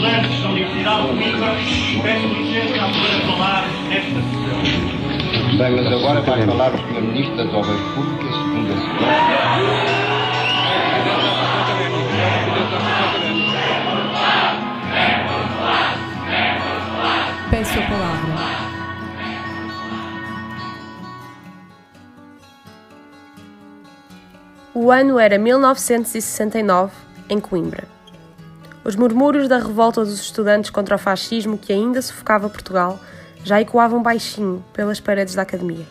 estudantes da Universidade de Coimbra, peço licença a poder falar nesta sessão. Douglas agora vai falar o Sr. Ministro das Obras Públicas, segundo a. Peço a palavra. O ano era 1969, em Coimbra. Os murmúrios da revolta dos estudantes contra o fascismo que ainda sufocava Portugal já ecoavam baixinho pelas paredes da academia.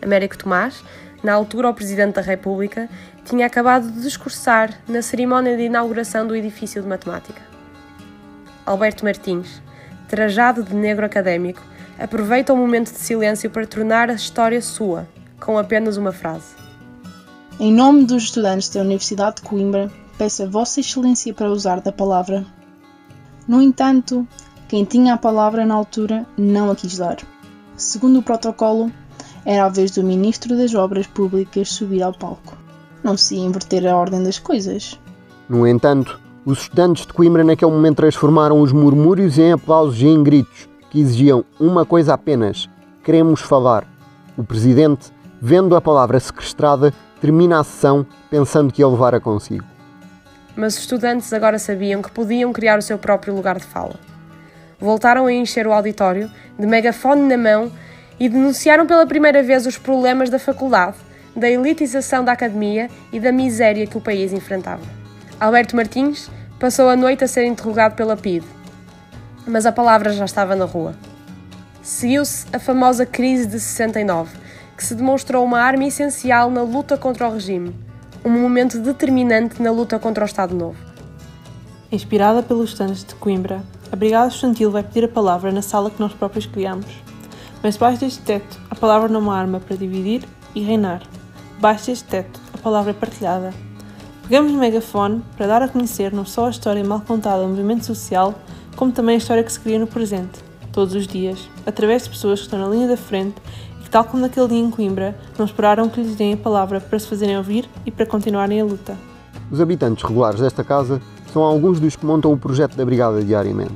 Américo Tomás, na altura o Presidente da República, tinha acabado de discursar na cerimónia de inauguração do edifício de matemática. Alberto Martins, trajado de negro académico, aproveita o momento de silêncio para tornar a história sua, com apenas uma frase. Em nome dos estudantes da Universidade de Coimbra, peço a Vossa Excelência para usar da palavra. No entanto, quem tinha a palavra na altura não a quis dar. Segundo o protocolo, era a vez do Ministro das Obras Públicas subir ao palco. Não se ia inverter a ordem das coisas. No entanto, os estudantes de Coimbra naquele momento transformaram os murmúrios em aplausos e em gritos que exigiam uma coisa apenas: queremos falar. O presidente, vendo a palavra sequestrada, termina a sessão pensando que ia levá-la consigo. Mas os estudantes agora sabiam que podiam criar o seu próprio lugar de fala. Voltaram a encher o auditório, de megafone na mão, e denunciaram pela primeira vez os problemas da faculdade, da elitização da academia e da miséria que o país enfrentava. Alberto Martins passou a noite a ser interrogado pela PIDE, mas a palavra já estava na rua. Seguiu-se a famosa crise de 69, que se demonstrou uma arma essencial na luta contra o regime, um momento determinante na luta contra o Estado Novo. Inspirada pelos estudantes de Coimbra, a Brigada Estudantil vai pedir a palavra na sala que nós próprios criamos. Mas debaixo deste teto, a palavra não é uma arma para dividir e reinar. Debaixo deste teto, a palavra é partilhada. Pegamos o megafone para dar a conhecer não só a história mal contada do movimento social, como também a história que se cria no presente, todos os dias, através de pessoas que estão na linha da frente e que, tal como naquele dia em Coimbra, não esperaram que lhes deem a palavra para se fazerem ouvir e para continuarem a luta. Os habitantes regulares desta casa são alguns dos que montam o projeto da Brigada diariamente.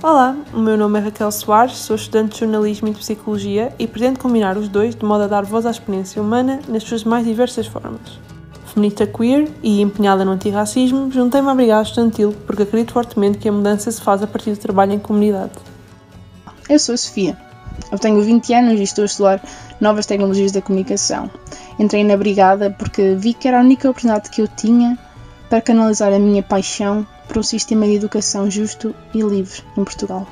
Olá, o meu nome é Raquel Soares, sou estudante de jornalismo e de psicologia e pretendo combinar os dois de modo a dar voz à experiência humana nas suas mais diversas formas. Feminista queer e empenhada no antirracismo, juntei-me à Brigada Estudantil porque acredito fortemente que a mudança se faz a partir do trabalho em comunidade. Eu sou a Sofia. Eu tenho 20 anos e estou a estudar novas tecnologias da comunicação. Entrei na Brigada porque vi que era a única oportunidade que eu tinha para canalizar a minha paixão por um sistema de educação justo e livre em Portugal.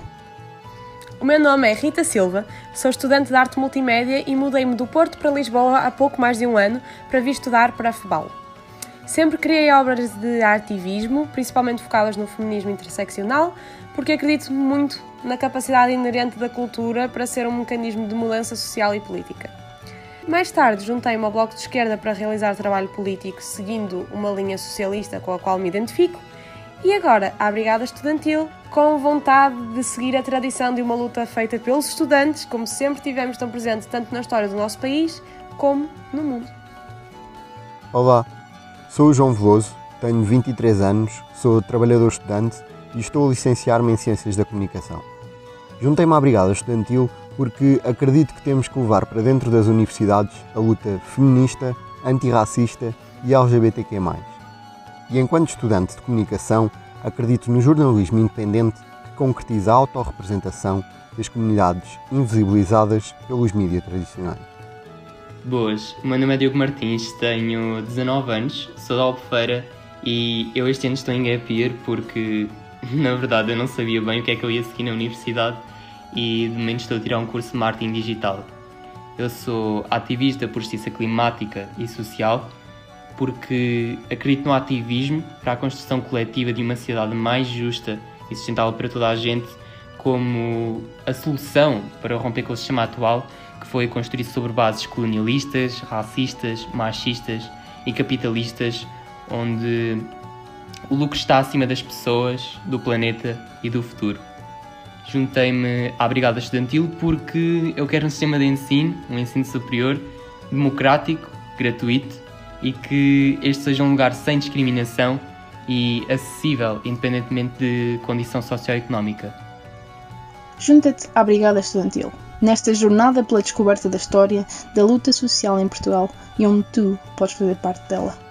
O meu nome é Rita Silva, sou estudante de arte multimédia e mudei-me do Porto para Lisboa há pouco mais de um ano para vir estudar para a FEBAL. Sempre criei obras de ativismo, principalmente focadas no feminismo interseccional, porque acredito muito na capacidade inerente da cultura para ser um mecanismo de mudança social e política. Mais tarde, juntei-me ao Bloco de Esquerda para realizar trabalho político seguindo uma linha socialista com a qual me identifico, e agora à Brigada Estudantil, com vontade de seguir a tradição de uma luta feita pelos estudantes, como sempre tivemos tão presente tanto na história do nosso país como no mundo. Olá, sou o João Veloso, tenho 23 anos, sou trabalhador estudante e estou a licenciar-me em Ciências da Comunicação. Juntei-me à Brigada Estudantil porque acredito que temos que levar para dentro das universidades a luta feminista, antirracista e LGBTQ+. E enquanto estudante de comunicação, acredito no jornalismo independente que concretiza a autorrepresentação das comunidades invisibilizadas pelos mídias tradicionais. Boas, o meu nome é Diogo Martins, tenho 19 anos, sou da Albufeira e eu este ano estou em gap year porque, na verdade, eu não sabia bem o que é que eu ia seguir na universidade e de momento estou a tirar um curso de marketing digital. Eu sou ativista por justiça climática e social porque acredito no ativismo para a construção coletiva de uma sociedade mais justa e sustentável para toda a gente como a solução para romper com o sistema atual que foi construído sobre bases colonialistas, racistas, machistas e capitalistas, onde o lucro está acima das pessoas, do planeta e do futuro. Juntei-me à Brigada Estudantil porque eu quero um sistema de ensino, um ensino superior, democrático, gratuito e que este seja um lugar sem discriminação e acessível, independentemente de condição socioeconómica. Junta-te à Brigada Estudantil, nesta jornada pela descoberta da história da luta social em Portugal e onde tu podes fazer parte dela.